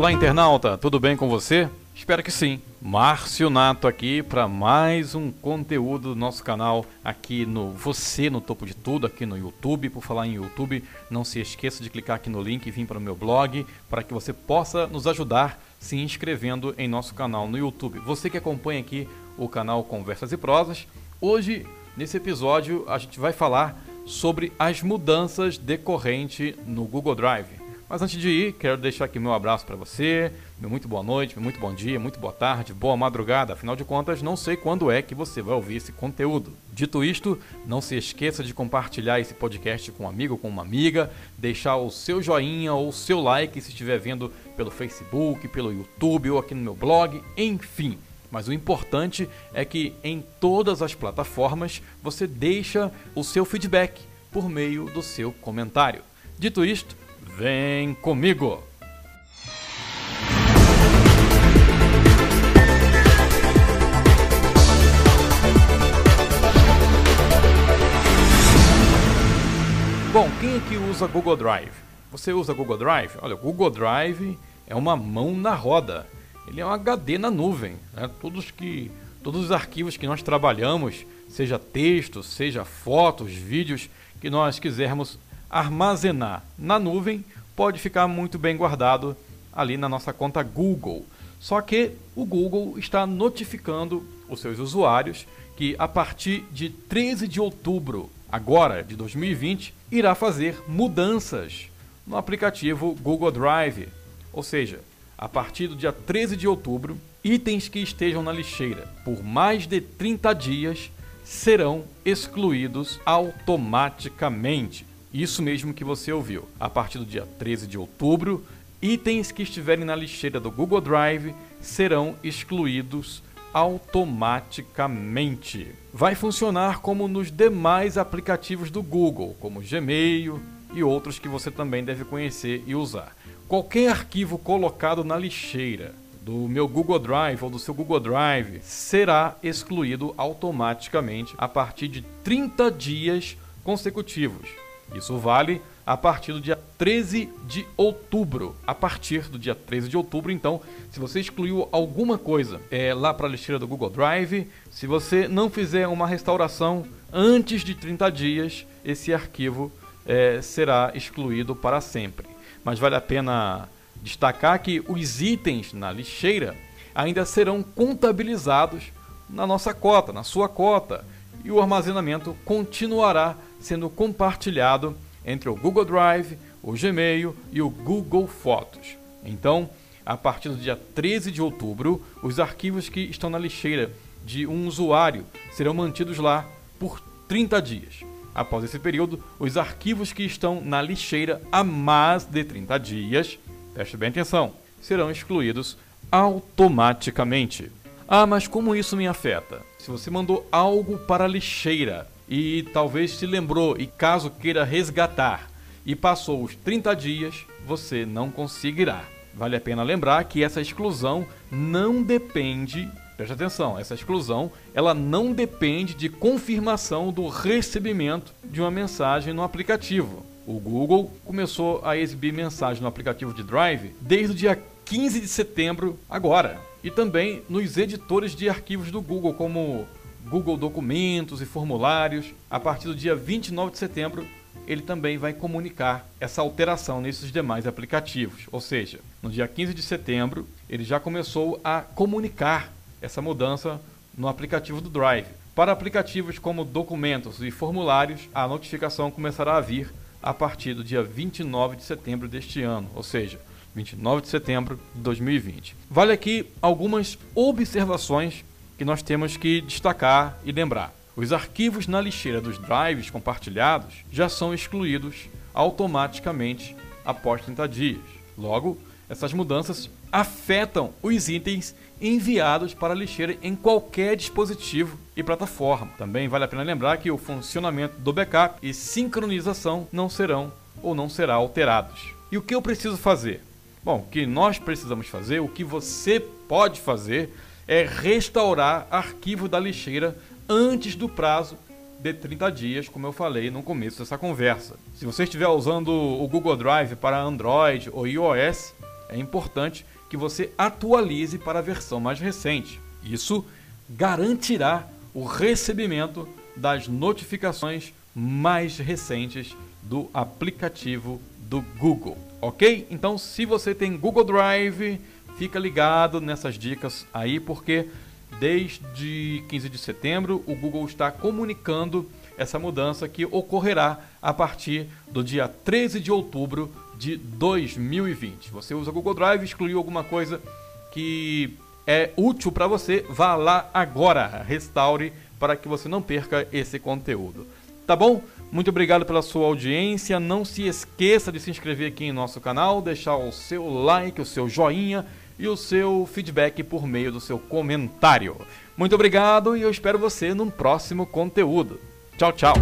Olá, internauta, tudo bem com você? Espero que sim. Márcio Nato aqui para mais um conteúdo do nosso canal aqui no Você no Topo de Tudo, aqui no YouTube. Por falar em YouTube, não se esqueça de clicar aqui no link e vir para o meu blog para que você possa nos ajudar se inscrevendo em nosso canal no YouTube. Você que acompanha aqui o canal Conversas e Prosas, hoje nesse episódio a gente vai falar sobre as mudanças decorrentes no Google Drive. Mas antes de ir, quero deixar aqui meu abraço para você, meu muito boa noite, meu muito bom dia, muito boa tarde, boa madrugada. Afinal de contas, não sei quando é que você vai ouvir esse conteúdo. Dito isto, não se esqueça de compartilhar esse podcast com um amigo, com uma amiga, deixar o seu joinha ou o seu like se estiver vendo pelo Facebook, pelo YouTube ou aqui no meu blog, enfim. Mas o importante é que em todas as plataformas você deixa o seu feedback por meio do seu comentário. Dito isto, Vem comigo! Bom, quem aqui usa Google Drive? Você usa Google Drive? Olha, o Google Drive é uma mão na roda. Ele é um HD na nuvem. Né? Todos, que, todos os arquivos que nós trabalhamos, seja texto, seja fotos, vídeos, que nós quisermos armazenar na nuvem pode ficar muito bem guardado ali na nossa conta Google. Só que o Google está notificando os seus usuários que a partir de 13 de outubro, agora de 2020, irá fazer mudanças no aplicativo Google Drive. Ou seja, a partir do dia 13 de outubro, itens que estejam na lixeira por mais de 30 dias serão excluídos automaticamente. Isso mesmo que você ouviu. A partir do dia 13 de outubro, itens que estiverem na lixeira do Google Drive serão excluídos automaticamente. Vai funcionar como nos demais aplicativos do Google, como Gmail e outros que você também deve conhecer e usar. Qualquer arquivo colocado na lixeira do meu Google Drive ou do seu Google Drive será excluído automaticamente a partir de 30 dias consecutivos. Isso vale a partir do dia 13 de outubro. A partir do dia 13 de outubro, então, se você excluiu alguma coisa é, lá para a lixeira do Google Drive, se você não fizer uma restauração antes de 30 dias, esse arquivo é, será excluído para sempre. Mas vale a pena destacar que os itens na lixeira ainda serão contabilizados na nossa cota, na sua cota, e o armazenamento continuará sendo compartilhado entre o Google Drive, o Gmail e o Google Fotos. Então, a partir do dia 13 de outubro, os arquivos que estão na lixeira de um usuário serão mantidos lá por 30 dias. Após esse período, os arquivos que estão na lixeira há mais de 30 dias, preste bem atenção, serão excluídos automaticamente. Ah, mas como isso me afeta? Se você mandou algo para a lixeira e talvez se lembrou e caso queira resgatar e passou os 30 dias, você não conseguirá. Vale a pena lembrar que essa exclusão não depende, preste atenção, essa exclusão, ela não depende de confirmação do recebimento de uma mensagem no aplicativo. O Google começou a exibir mensagem no aplicativo de Drive desde o dia 15 de setembro agora. E também nos editores de arquivos do Google, como Google Documentos e Formulários. A partir do dia 29 de setembro, ele também vai comunicar essa alteração nesses demais aplicativos. Ou seja, no dia 15 de setembro, ele já começou a comunicar essa mudança no aplicativo do Drive. Para aplicativos como documentos e formulários, a notificação começará a vir a partir do dia 29 de setembro deste ano, ou seja, 29 de setembro de 2020. Vale aqui algumas observações que nós temos que destacar e lembrar. Os arquivos na lixeira dos drives compartilhados já são excluídos automaticamente após 30 dias. Logo, essas mudanças afetam os itens enviados para a lixeira em qualquer dispositivo e plataforma. Também vale a pena lembrar que o funcionamento do backup e sincronização não serão ou não será alterados. E o que eu preciso fazer? Bom, o que nós precisamos fazer, o que você pode fazer é restaurar arquivo da lixeira antes do prazo de 30 dias, como eu falei no começo dessa conversa. Se você estiver usando o Google Drive para Android ou iOS, é importante que você atualize para a versão mais recente. Isso garantirá o recebimento das notificações mais recentes do aplicativo do Google, ok? Então, se você tem Google Drive, fica ligado nessas dicas aí, porque desde 15 de setembro o Google está comunicando essa mudança que ocorrerá a partir do dia 13 de outubro de 2020. Você usa Google Drive, excluiu alguma coisa que é útil para você, vá lá agora, restaure para que você não perca esse conteúdo. Tá bom? Muito obrigado pela sua audiência. Não se esqueça de se inscrever aqui em nosso canal, deixar o seu like, o seu joinha e o seu feedback por meio do seu comentário. Muito obrigado e eu espero você num próximo conteúdo. Tchau, tchau.